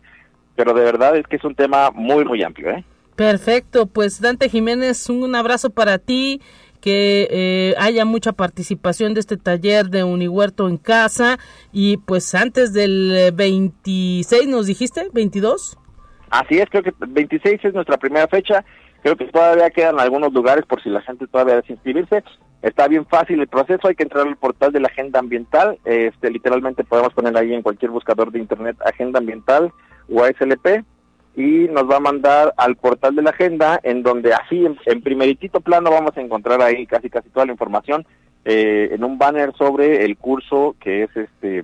pero de verdad es que es un tema muy, muy amplio. ¿eh? Perfecto, pues Dante Jiménez, un abrazo para ti que eh, haya mucha participación de este taller de Unihuerto en casa y pues antes del 26 nos dijiste, 22. Así es, creo que 26 es nuestra primera fecha. Creo que todavía quedan algunos lugares por si la gente todavía desea inscribirse. Está bien fácil el proceso, hay que entrar al portal de la Agenda Ambiental. Este, literalmente podemos poner ahí en cualquier buscador de internet Agenda Ambiental o ASLP y nos va a mandar al portal de la agenda en donde así en, primeritito plano vamos a encontrar ahí casi casi toda la información eh, en un banner sobre el curso que es este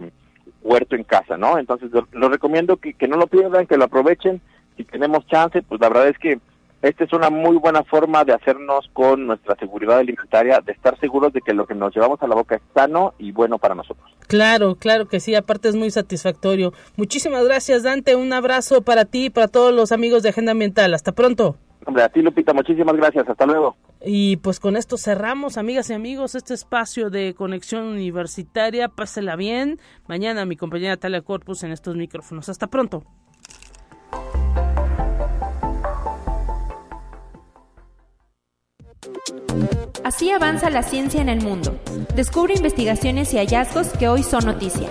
huerto en casa, ¿no? Entonces lo, recomiendo que, que no lo pierdan, que lo aprovechen, si tenemos chance, pues la verdad es que esta es una muy buena forma de hacernos con nuestra seguridad alimentaria, de estar seguros de que lo que nos llevamos a la boca es sano y bueno para nosotros. Claro, claro que sí, aparte es muy satisfactorio. Muchísimas gracias, Dante, un abrazo para ti y para todos los amigos de Agenda Ambiental. Hasta pronto. Hombre, a ti Lupita, muchísimas gracias, hasta luego. Y pues con esto cerramos, amigas y amigos, este espacio de conexión universitaria. Pásela bien. Mañana mi compañera Talia Corpus en estos micrófonos. Hasta pronto. Así avanza la ciencia en el mundo. Descubre investigaciones y hallazgos que hoy son noticia.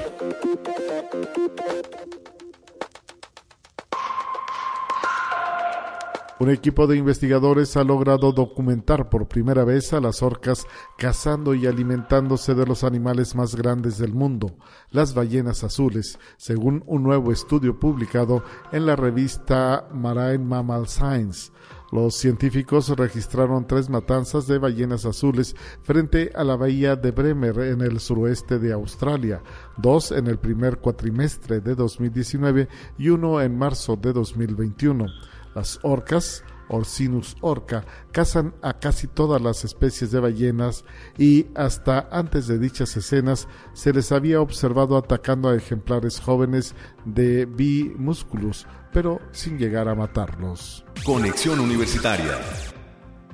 Un equipo de investigadores ha logrado documentar por primera vez a las orcas cazando y alimentándose de los animales más grandes del mundo, las ballenas azules, según un nuevo estudio publicado en la revista Marine Mammal Science. Los científicos registraron tres matanzas de ballenas azules frente a la bahía de Bremer en el suroeste de Australia, dos en el primer cuatrimestre de 2019 y uno en marzo de 2021. Las orcas, Orcinus orca, cazan a casi todas las especies de ballenas y hasta antes de dichas escenas se les había observado atacando a ejemplares jóvenes de B. musculus, pero sin llegar a matarlos. Conexión Universitaria.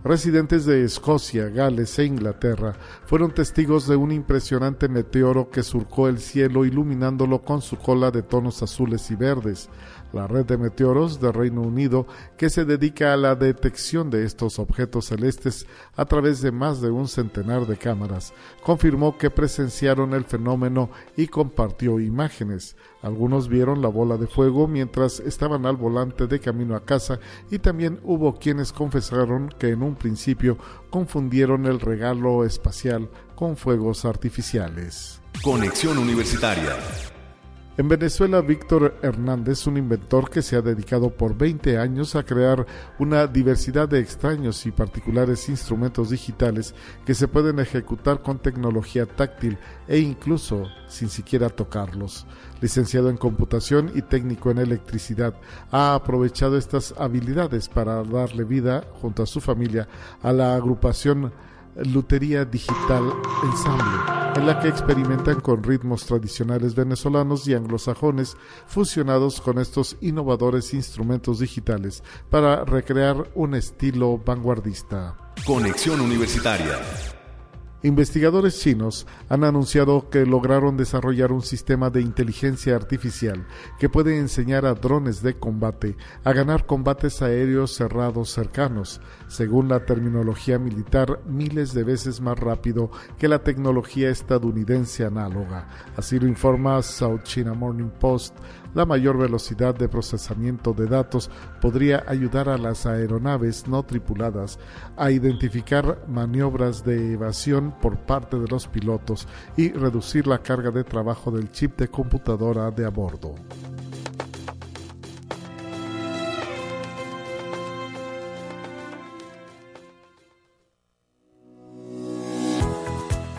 Residentes de Escocia, Gales e Inglaterra fueron testigos de un impresionante meteoro que surcó el cielo iluminándolo con su cola de tonos azules y verdes la red de meteoros del Reino Unido, que se dedica a la detección de estos objetos celestes a través de más de un centenar de cámaras, confirmó que presenciaron el fenómeno y compartió imágenes. Algunos vieron la bola de fuego mientras estaban al volante de camino a casa y también hubo quienes confesaron que en un principio confundieron el regalo espacial con fuegos artificiales. Conexión Universitaria. En Venezuela, Víctor Hernández, un inventor que se ha dedicado por 20 años a crear una diversidad de extraños y particulares instrumentos digitales que se pueden ejecutar con tecnología táctil e incluso sin siquiera tocarlos. Licenciado en computación y técnico en electricidad, ha aprovechado estas habilidades para darle vida, junto a su familia, a la agrupación Lutería Digital Ensemble, en la que experimentan con ritmos tradicionales venezolanos y anglosajones fusionados con estos innovadores instrumentos digitales para recrear un estilo vanguardista. Conexión Universitaria. Investigadores chinos han anunciado que lograron desarrollar un sistema de inteligencia artificial que puede enseñar a drones de combate a ganar combates aéreos cerrados cercanos, según la terminología militar, miles de veces más rápido que la tecnología estadounidense análoga. Así lo informa South China Morning Post la mayor velocidad de procesamiento de datos podría ayudar a las aeronaves no tripuladas a identificar maniobras de evasión por parte de los pilotos y reducir la carga de trabajo del chip de computadora de a bordo.